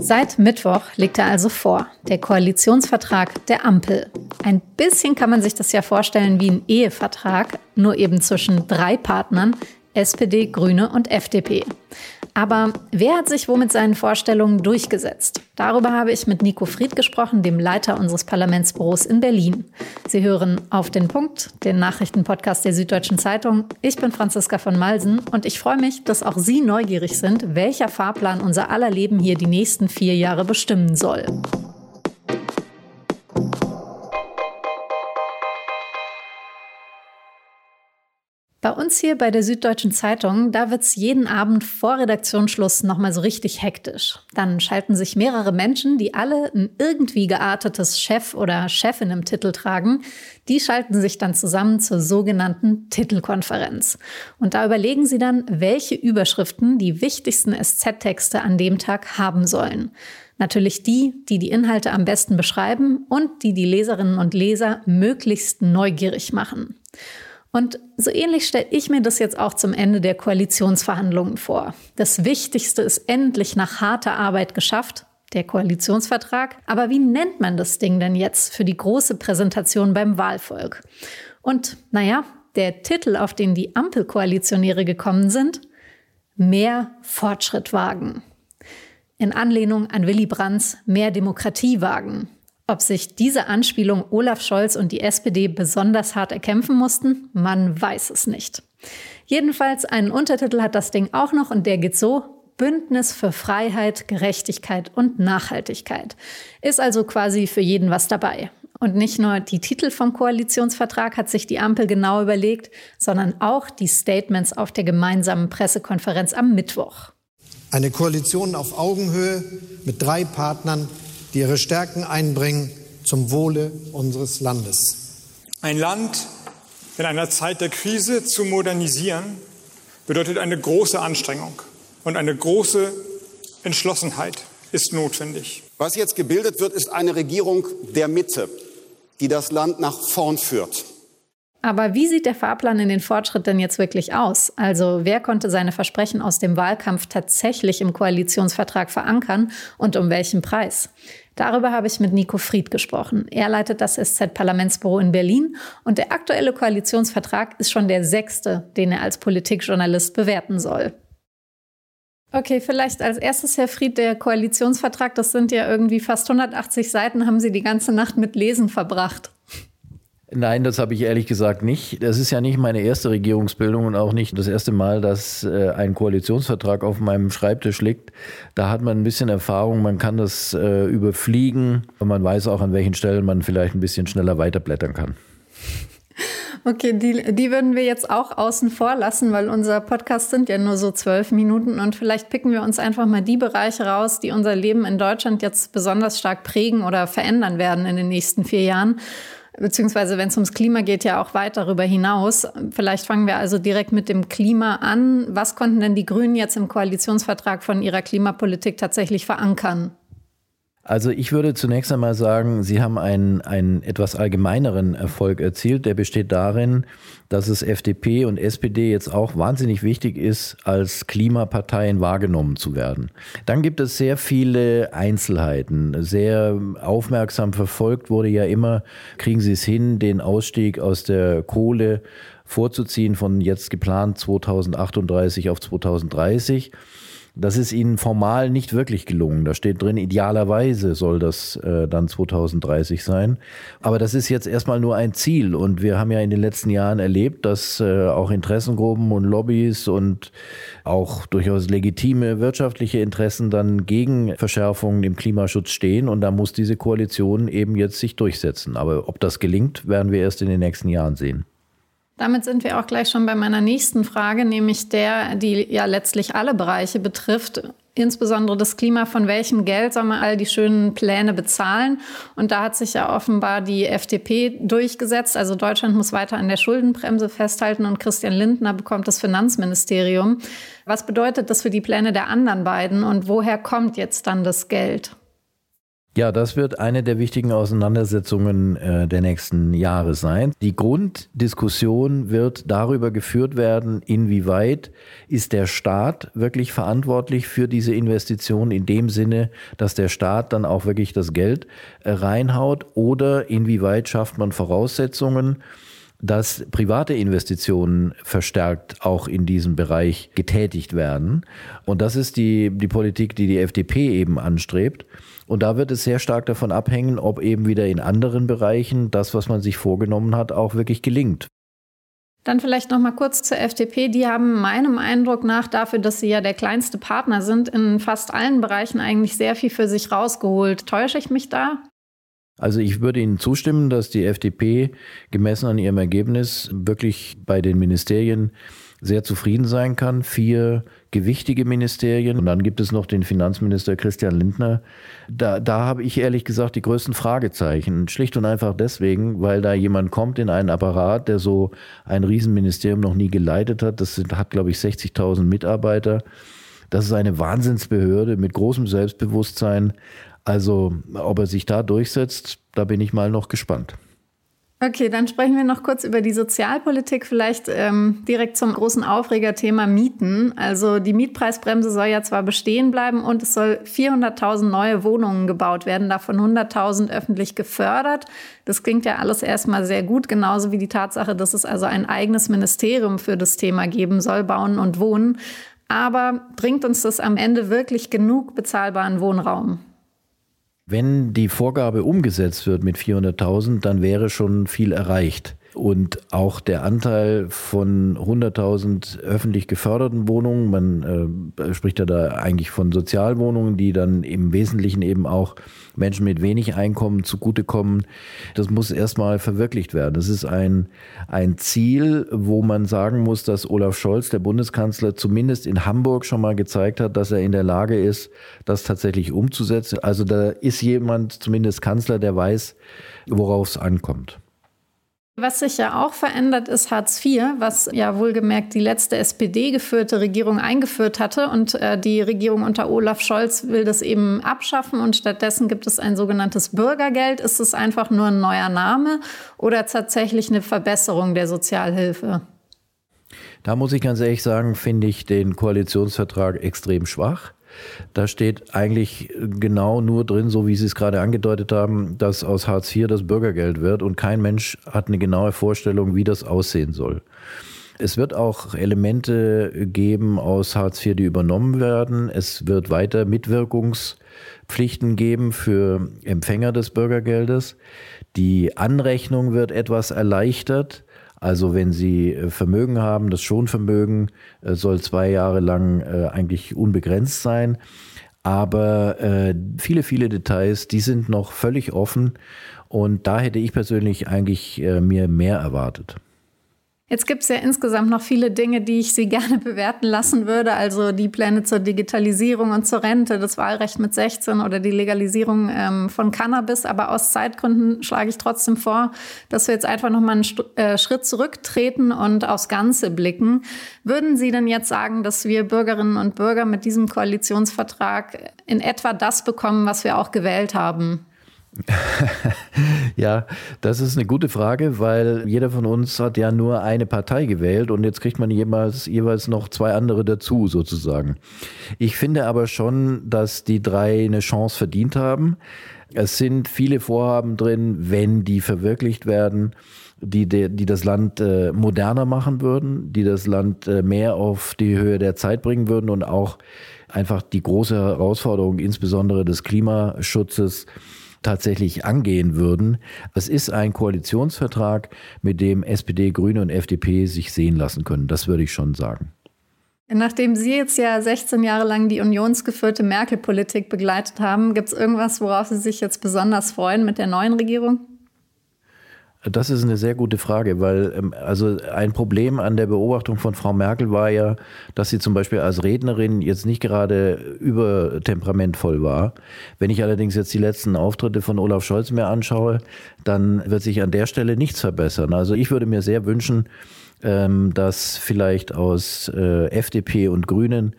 Seit Mittwoch liegt er also vor, der Koalitionsvertrag der Ampel. Ein bisschen kann man sich das ja vorstellen wie ein Ehevertrag, nur eben zwischen drei Partnern, SPD, Grüne und FDP. Aber wer hat sich wo mit seinen Vorstellungen durchgesetzt? Darüber habe ich mit Nico Fried gesprochen, dem Leiter unseres Parlamentsbüros in Berlin. Sie hören auf den Punkt, den Nachrichtenpodcast der Süddeutschen Zeitung. Ich bin Franziska von Malsen und ich freue mich, dass auch Sie neugierig sind, welcher Fahrplan unser aller Leben hier die nächsten vier Jahre bestimmen soll. Bei uns hier bei der Süddeutschen Zeitung, da wird's jeden Abend vor Redaktionsschluss nochmal so richtig hektisch. Dann schalten sich mehrere Menschen, die alle ein irgendwie geartetes Chef oder Chefin im Titel tragen, die schalten sich dann zusammen zur sogenannten Titelkonferenz. Und da überlegen sie dann, welche Überschriften die wichtigsten SZ-Texte an dem Tag haben sollen. Natürlich die, die die Inhalte am besten beschreiben und die die Leserinnen und Leser möglichst neugierig machen. Und so ähnlich stelle ich mir das jetzt auch zum Ende der Koalitionsverhandlungen vor. Das Wichtigste ist endlich nach harter Arbeit geschafft, der Koalitionsvertrag. Aber wie nennt man das Ding denn jetzt für die große Präsentation beim Wahlvolk? Und naja, der Titel, auf den die Ampelkoalitionäre gekommen sind, mehr Fortschritt wagen. In Anlehnung an Willy Brandts Mehr Demokratie wagen. Ob sich diese Anspielung Olaf Scholz und die SPD besonders hart erkämpfen mussten, man weiß es nicht. Jedenfalls einen Untertitel hat das Ding auch noch und der geht so, Bündnis für Freiheit, Gerechtigkeit und Nachhaltigkeit. Ist also quasi für jeden was dabei. Und nicht nur die Titel vom Koalitionsvertrag hat sich die Ampel genau überlegt, sondern auch die Statements auf der gemeinsamen Pressekonferenz am Mittwoch. Eine Koalition auf Augenhöhe mit drei Partnern die ihre Stärken einbringen zum Wohle unseres Landes. Ein Land in einer Zeit der Krise zu modernisieren, bedeutet eine große Anstrengung und eine große Entschlossenheit ist notwendig. Was jetzt gebildet wird, ist eine Regierung der Mitte, die das Land nach vorn führt. Aber wie sieht der Fahrplan in den Fortschritt denn jetzt wirklich aus? Also wer konnte seine Versprechen aus dem Wahlkampf tatsächlich im Koalitionsvertrag verankern und um welchen Preis? Darüber habe ich mit Nico Fried gesprochen. Er leitet das SZ-Parlamentsbüro in Berlin und der aktuelle Koalitionsvertrag ist schon der sechste, den er als Politikjournalist bewerten soll. Okay, vielleicht als erstes, Herr Fried, der Koalitionsvertrag, das sind ja irgendwie fast 180 Seiten, haben Sie die ganze Nacht mit Lesen verbracht. Nein, das habe ich ehrlich gesagt nicht. Das ist ja nicht meine erste Regierungsbildung und auch nicht das erste Mal, dass äh, ein Koalitionsvertrag auf meinem Schreibtisch liegt. Da hat man ein bisschen Erfahrung, man kann das äh, überfliegen und man weiß auch, an welchen Stellen man vielleicht ein bisschen schneller weiterblättern kann. Okay, die, die würden wir jetzt auch außen vor lassen, weil unser Podcast sind ja nur so zwölf Minuten und vielleicht picken wir uns einfach mal die Bereiche raus, die unser Leben in Deutschland jetzt besonders stark prägen oder verändern werden in den nächsten vier Jahren beziehungsweise wenn es ums Klima geht, ja auch weit darüber hinaus. Vielleicht fangen wir also direkt mit dem Klima an. Was konnten denn die Grünen jetzt im Koalitionsvertrag von ihrer Klimapolitik tatsächlich verankern? Also ich würde zunächst einmal sagen, Sie haben einen, einen etwas allgemeineren Erfolg erzielt. Der besteht darin, dass es FDP und SPD jetzt auch wahnsinnig wichtig ist, als Klimaparteien wahrgenommen zu werden. Dann gibt es sehr viele Einzelheiten. Sehr aufmerksam verfolgt wurde ja immer, kriegen Sie es hin, den Ausstieg aus der Kohle vorzuziehen von jetzt geplant 2038 auf 2030. Das ist ihnen formal nicht wirklich gelungen. Da steht drin, idealerweise soll das äh, dann 2030 sein. Aber das ist jetzt erstmal nur ein Ziel. Und wir haben ja in den letzten Jahren erlebt, dass äh, auch Interessengruppen und Lobbys und auch durchaus legitime wirtschaftliche Interessen dann gegen Verschärfungen im Klimaschutz stehen. Und da muss diese Koalition eben jetzt sich durchsetzen. Aber ob das gelingt, werden wir erst in den nächsten Jahren sehen. Damit sind wir auch gleich schon bei meiner nächsten Frage, nämlich der, die ja letztlich alle Bereiche betrifft, insbesondere das Klima. Von welchem Geld soll man all die schönen Pläne bezahlen? Und da hat sich ja offenbar die FDP durchgesetzt. Also Deutschland muss weiter an der Schuldenbremse festhalten und Christian Lindner bekommt das Finanzministerium. Was bedeutet das für die Pläne der anderen beiden und woher kommt jetzt dann das Geld? Ja, das wird eine der wichtigen Auseinandersetzungen äh, der nächsten Jahre sein. Die Grunddiskussion wird darüber geführt werden, inwieweit ist der Staat wirklich verantwortlich für diese Investition in dem Sinne, dass der Staat dann auch wirklich das Geld äh, reinhaut oder inwieweit schafft man Voraussetzungen, dass private Investitionen verstärkt auch in diesem Bereich getätigt werden. Und das ist die, die Politik, die die FDP eben anstrebt. Und da wird es sehr stark davon abhängen, ob eben wieder in anderen Bereichen das, was man sich vorgenommen hat, auch wirklich gelingt. Dann vielleicht noch mal kurz zur FDP. Die haben meinem Eindruck nach dafür, dass sie ja der kleinste Partner sind, in fast allen Bereichen eigentlich sehr viel für sich rausgeholt. Täusche ich mich da? Also ich würde Ihnen zustimmen, dass die FDP gemessen an ihrem Ergebnis wirklich bei den Ministerien sehr zufrieden sein kann. Vier gewichtige Ministerien und dann gibt es noch den Finanzminister Christian Lindner. Da, da habe ich ehrlich gesagt die größten Fragezeichen. Schlicht und einfach deswegen, weil da jemand kommt in einen Apparat, der so ein Riesenministerium noch nie geleitet hat. Das sind, hat, glaube ich, 60.000 Mitarbeiter. Das ist eine Wahnsinnsbehörde mit großem Selbstbewusstsein. Also, ob er sich da durchsetzt, da bin ich mal noch gespannt. Okay, dann sprechen wir noch kurz über die Sozialpolitik, vielleicht ähm, direkt zum großen Aufregerthema Mieten. Also die Mietpreisbremse soll ja zwar bestehen bleiben und es soll 400.000 neue Wohnungen gebaut werden, davon 100.000 öffentlich gefördert. Das klingt ja alles erstmal sehr gut, genauso wie die Tatsache, dass es also ein eigenes Ministerium für das Thema geben soll, Bauen und Wohnen. Aber bringt uns das am Ende wirklich genug bezahlbaren Wohnraum? Wenn die Vorgabe umgesetzt wird mit 400.000, dann wäre schon viel erreicht. Und auch der Anteil von 100.000 öffentlich geförderten Wohnungen, man äh, spricht ja da eigentlich von Sozialwohnungen, die dann im Wesentlichen eben auch Menschen mit wenig Einkommen zugutekommen, das muss erstmal verwirklicht werden. Das ist ein, ein Ziel, wo man sagen muss, dass Olaf Scholz, der Bundeskanzler, zumindest in Hamburg schon mal gezeigt hat, dass er in der Lage ist, das tatsächlich umzusetzen. Also da ist jemand, zumindest Kanzler, der weiß, worauf es ankommt. Was sich ja auch verändert, ist Hartz IV, was ja wohlgemerkt die letzte SPD-geführte Regierung eingeführt hatte. Und äh, die Regierung unter Olaf Scholz will das eben abschaffen und stattdessen gibt es ein sogenanntes Bürgergeld. Ist es einfach nur ein neuer Name oder tatsächlich eine Verbesserung der Sozialhilfe? Da muss ich ganz ehrlich sagen, finde ich den Koalitionsvertrag extrem schwach. Da steht eigentlich genau nur drin, so wie Sie es gerade angedeutet haben, dass aus Hartz IV das Bürgergeld wird und kein Mensch hat eine genaue Vorstellung, wie das aussehen soll. Es wird auch Elemente geben aus Hartz IV, die übernommen werden. Es wird weiter Mitwirkungspflichten geben für Empfänger des Bürgergeldes. Die Anrechnung wird etwas erleichtert. Also wenn Sie äh, Vermögen haben, das Schonvermögen äh, soll zwei Jahre lang äh, eigentlich unbegrenzt sein. Aber viele, viele Details, die sind noch völlig offen. Und da hätte ich persönlich eigentlich mir mehr erwartet. Jetzt gibt es ja insgesamt noch viele Dinge, die ich Sie gerne bewerten lassen würde. Also die Pläne zur Digitalisierung und zur Rente, das Wahlrecht mit 16 oder die Legalisierung ähm, von Cannabis. Aber aus Zeitgründen schlage ich trotzdem vor, dass wir jetzt einfach noch mal einen St äh, Schritt zurücktreten und aufs Ganze blicken. Würden Sie denn jetzt sagen, dass wir Bürgerinnen und Bürger mit diesem Koalitionsvertrag in etwa das bekommen, was wir auch gewählt haben? ja, das ist eine gute Frage, weil jeder von uns hat ja nur eine Partei gewählt und jetzt kriegt man jeweils, jeweils noch zwei andere dazu sozusagen. Ich finde aber schon, dass die drei eine Chance verdient haben. Es sind viele Vorhaben drin, wenn die verwirklicht werden, die, die das Land äh, moderner machen würden, die das Land äh, mehr auf die Höhe der Zeit bringen würden und auch einfach die große Herausforderung, insbesondere des Klimaschutzes, tatsächlich angehen würden. Es ist ein Koalitionsvertrag, mit dem SPD, Grüne und FDP sich sehen lassen können. Das würde ich schon sagen. Nachdem Sie jetzt ja 16 Jahre lang die unionsgeführte Merkel-Politik begleitet haben, gibt es irgendwas, worauf Sie sich jetzt besonders freuen mit der neuen Regierung? Das ist eine sehr gute Frage, weil ähm, also ein Problem an der Beobachtung von Frau Merkel war ja, dass sie zum Beispiel als Rednerin jetzt nicht gerade übertemperamentvoll war. Wenn ich allerdings jetzt die letzten Auftritte von Olaf Scholz mir anschaue, dann wird sich an der Stelle nichts verbessern. Also ich würde mir sehr wünschen, ähm, dass vielleicht aus äh, FDP und Grünen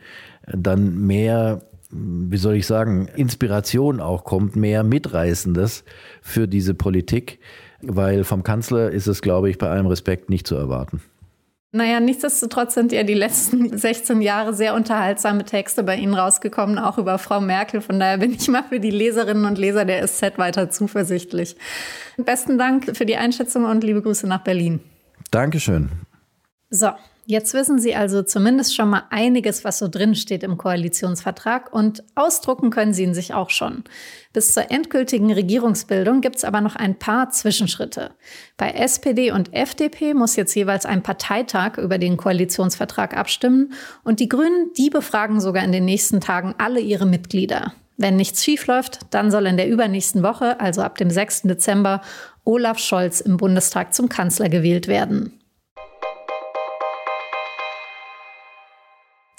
dann mehr wie soll ich sagen, Inspiration auch kommt, mehr Mitreißendes für diese Politik, weil vom Kanzler ist es, glaube ich, bei allem Respekt nicht zu erwarten. Naja, nichtsdestotrotz sind ja die letzten 16 Jahre sehr unterhaltsame Texte bei Ihnen rausgekommen, auch über Frau Merkel. Von daher bin ich mal für die Leserinnen und Leser der SZ weiter zuversichtlich. Besten Dank für die Einschätzung und liebe Grüße nach Berlin. Dankeschön. So, Jetzt wissen Sie also zumindest schon mal einiges, was so drin steht im Koalitionsvertrag und ausdrucken können Sie ihn sich auch schon. Bis zur endgültigen Regierungsbildung gibt es aber noch ein paar Zwischenschritte. Bei SPD und FDP muss jetzt jeweils ein Parteitag über den Koalitionsvertrag abstimmen und die Grünen, die befragen sogar in den nächsten Tagen alle ihre Mitglieder. Wenn nichts schiefläuft, dann soll in der übernächsten Woche, also ab dem 6. Dezember, Olaf Scholz im Bundestag zum Kanzler gewählt werden.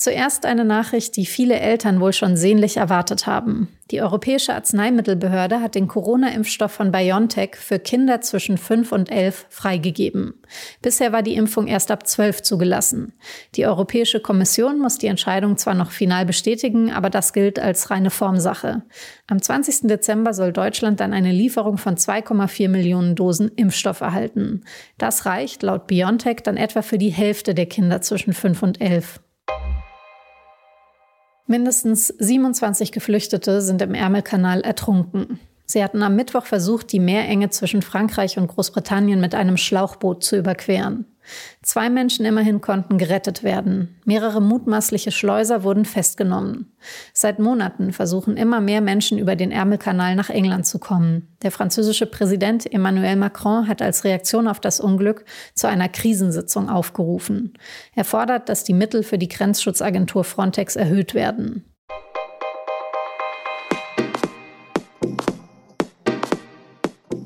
Zuerst eine Nachricht, die viele Eltern wohl schon sehnlich erwartet haben. Die Europäische Arzneimittelbehörde hat den Corona-Impfstoff von BioNTech für Kinder zwischen 5 und 11 freigegeben. Bisher war die Impfung erst ab 12 zugelassen. Die Europäische Kommission muss die Entscheidung zwar noch final bestätigen, aber das gilt als reine Formsache. Am 20. Dezember soll Deutschland dann eine Lieferung von 2,4 Millionen Dosen Impfstoff erhalten. Das reicht laut BioNTech dann etwa für die Hälfte der Kinder zwischen 5 und 11. Mindestens 27 Geflüchtete sind im Ärmelkanal ertrunken. Sie hatten am Mittwoch versucht, die Meerenge zwischen Frankreich und Großbritannien mit einem Schlauchboot zu überqueren. Zwei Menschen immerhin konnten gerettet werden. Mehrere mutmaßliche Schleuser wurden festgenommen. Seit Monaten versuchen immer mehr Menschen über den Ärmelkanal nach England zu kommen. Der französische Präsident Emmanuel Macron hat als Reaktion auf das Unglück zu einer Krisensitzung aufgerufen. Er fordert, dass die Mittel für die Grenzschutzagentur Frontex erhöht werden.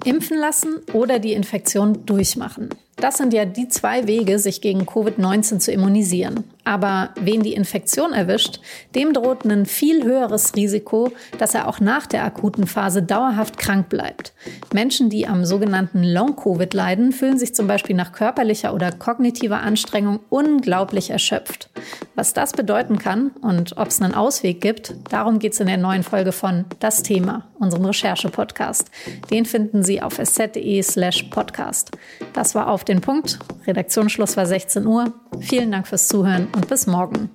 Impfen lassen oder die Infektion durchmachen. Das sind ja die zwei Wege, sich gegen Covid-19 zu immunisieren. Aber wen die Infektion erwischt, dem droht ein viel höheres Risiko, dass er auch nach der akuten Phase dauerhaft krank bleibt. Menschen, die am sogenannten Long-Covid leiden, fühlen sich zum Beispiel nach körperlicher oder kognitiver Anstrengung unglaublich erschöpft. Was das bedeuten kann und ob es einen Ausweg gibt, darum geht es in der neuen Folge von Das Thema, unserem Recherche-Podcast. Den finden Sie auf sz.de slash podcast. Das war auf den Punkt. Redaktionsschluss war 16 Uhr. Vielen Dank fürs Zuhören und bis morgen.